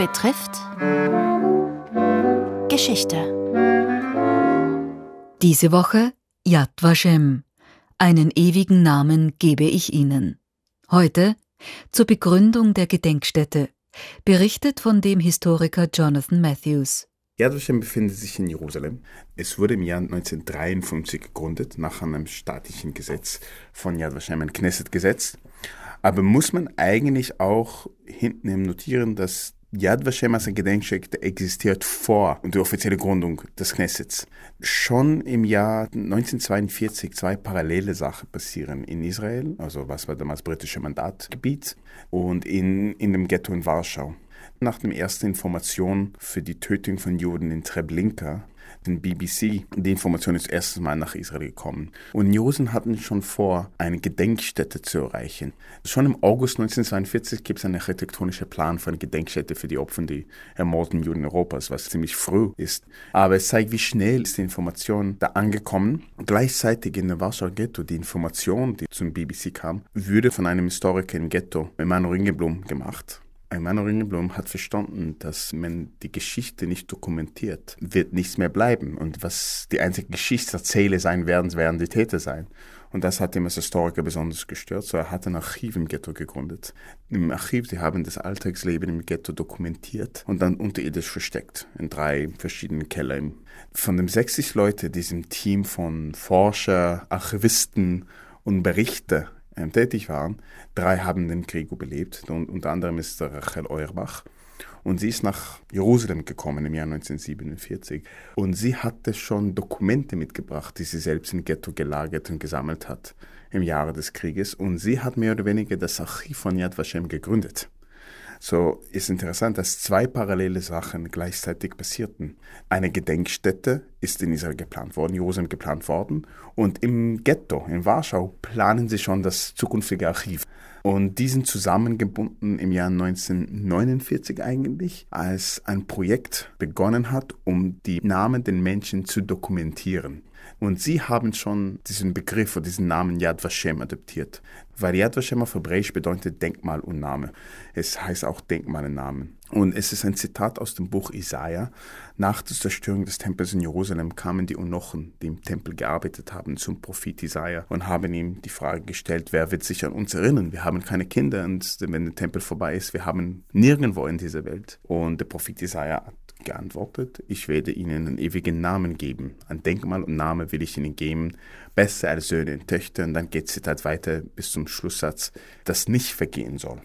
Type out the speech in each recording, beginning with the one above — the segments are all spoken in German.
betrifft Geschichte. Diese Woche Yad Vashem. Einen ewigen Namen gebe ich Ihnen. Heute zur Begründung der Gedenkstätte, berichtet von dem Historiker Jonathan Matthews. Yad Vashem befindet sich in Jerusalem. Es wurde im Jahr 1953 gegründet, nach einem staatlichen Gesetz von Yad Vashem, ein Knesset-Gesetz. Aber muss man eigentlich auch hinten notieren, dass Yad Vashem als ein Gedenkstätte existiert vor der offiziellen Gründung des Knessets. Schon im Jahr 1942 zwei parallele Sachen passieren in Israel, also was war damals britische Mandatgebiet, und in, in dem Ghetto in Warschau. Nach der ersten Information für die Tötung von Juden in Treblinka den BBC. Die Information ist erstes Mal nach Israel gekommen. Und Josen hatten schon vor, eine Gedenkstätte zu erreichen. Schon im August 1942 gibt es einen architektonischen Plan für eine Gedenkstätte für die Opfer der ermordeten Juden Europas, was ziemlich früh ist. Aber es zeigt, wie schnell ist die Information da angekommen. Gleichzeitig in der Warschauer Ghetto, die Information, die zum BBC kam, würde von einem Historiker im Ghetto, Emanuel Ringeblum, gemacht. Emanuel Ringelblum hat verstanden, dass man die Geschichte nicht dokumentiert, wird nichts mehr bleiben. Und was die einzige Geschichtserzähler sein werden, werden die Täter sein. Und das hat ihn als Historiker besonders gestört. So er hat ein Archiv im Ghetto gegründet. Im Archiv, die haben das Alltagsleben im Ghetto dokumentiert und dann unterirdisch versteckt in drei verschiedenen Kellern. Von den 60 Leuten, diesem Team von Forscher, Archivisten und Berichter ähm, tätig waren. Drei haben den Krieg überlebt, und unter anderem ist Rachel Euerbach. Und sie ist nach Jerusalem gekommen im Jahr 1947. Und sie hatte schon Dokumente mitgebracht, die sie selbst im Ghetto gelagert und gesammelt hat im Jahre des Krieges. Und sie hat mehr oder weniger das Archiv von Yad Vashem gegründet. So ist interessant, dass zwei parallele Sachen gleichzeitig passierten. Eine Gedenkstätte ist in Israel geplant worden, Jerusalem geplant worden, und im Ghetto in Warschau planen sie schon das zukünftige Archiv. Und die sind zusammengebunden im Jahr 1949 eigentlich, als ein Projekt begonnen hat, um die Namen der Menschen zu dokumentieren. Und sie haben schon diesen Begriff oder diesen Namen Yad Vashem adaptiert. Weil Yad Vashem auf Hebräisch bedeutet Denkmal und Name. Es heißt auch Denkmalnamen. Und es ist ein Zitat aus dem Buch Isaiah. Nach der Zerstörung des Tempels in Jerusalem kamen die Unochen, die im Tempel gearbeitet haben, zum Prophet Isaiah und haben ihm die Frage gestellt, wer wird sich an uns erinnern? Wir haben keine Kinder und wenn der Tempel vorbei ist, wir haben nirgendwo in dieser Welt. Und der Prophet Isaiah hat geantwortet, ich werde ihnen einen ewigen Namen geben. Ein Denkmal und Name will ich ihnen geben, besser als Söhne und Töchter. Und dann geht halt weiter bis zum Schlusssatz, das nicht vergehen soll.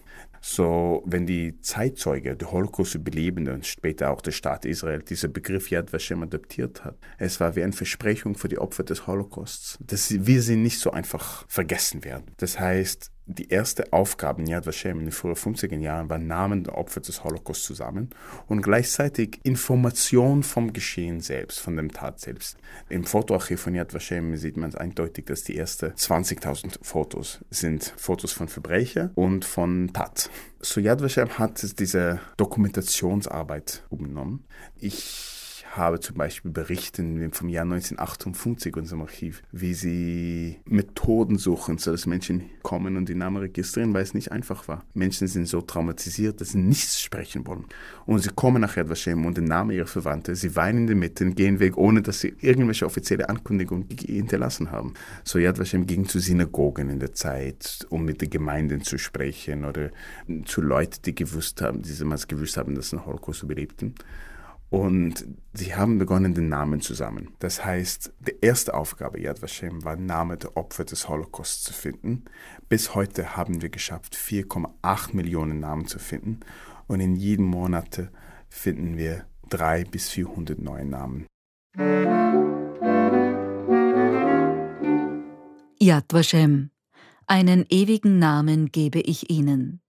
So, wenn die Zeitzeuge, der Holocaust-Überlebende und später auch der Staat Israel diesen Begriff Yad Vashem adaptiert hat, es war wie eine Versprechung für die Opfer des Holocausts, dass wir sie nicht so einfach vergessen werden. Das heißt, die erste Aufgabe in Yad Vashem in den frühen 50er Jahren war Namen der Opfer des Holocaust zusammen und gleichzeitig Information vom Geschehen selbst, von dem Tat selbst. Im Fotoarchiv von Yad Vashem sieht man eindeutig, dass die ersten 20.000 Fotos sind Fotos von Verbrecher und von Tat. So Yad Vashem hat diese Dokumentationsarbeit übernommen. Ich habe zum Beispiel Berichten vom Jahr 1958 in unserem Archiv, wie sie Methoden suchen, sodass Menschen kommen und die Namen registrieren, weil es nicht einfach war. Menschen sind so traumatisiert, dass sie nichts sprechen wollen. Und sie kommen nach Yad Vashem und den Namen ihrer Verwandten, sie weinen in der Mitte gehen weg, ohne dass sie irgendwelche offizielle Ankündigungen hinterlassen haben. So Yad Vashem ging zu Synagogen in der Zeit, um mit den Gemeinden zu sprechen oder zu Leuten, die gewusst haben, die damals gewusst haben, dass einen Holocaust überlebten. Und sie haben begonnen, den Namen zu sammeln. Das heißt, die erste Aufgabe Yad Vashem war, Name der Opfer des Holocaust zu finden. Bis heute haben wir geschafft, 4,8 Millionen Namen zu finden. Und in jedem Monat finden wir 300 bis 400 neue Namen. Yad Vashem. Einen ewigen Namen gebe ich Ihnen.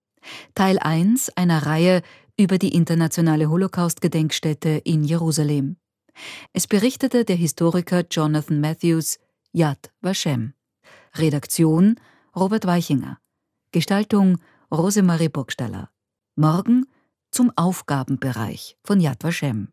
Teil 1 einer Reihe über die internationale Holocaust-Gedenkstätte in Jerusalem. Es berichtete der Historiker Jonathan Matthews Yad Vashem. Redaktion Robert Weichinger. Gestaltung Rosemarie Burgstaller. Morgen zum Aufgabenbereich von Yad Vashem.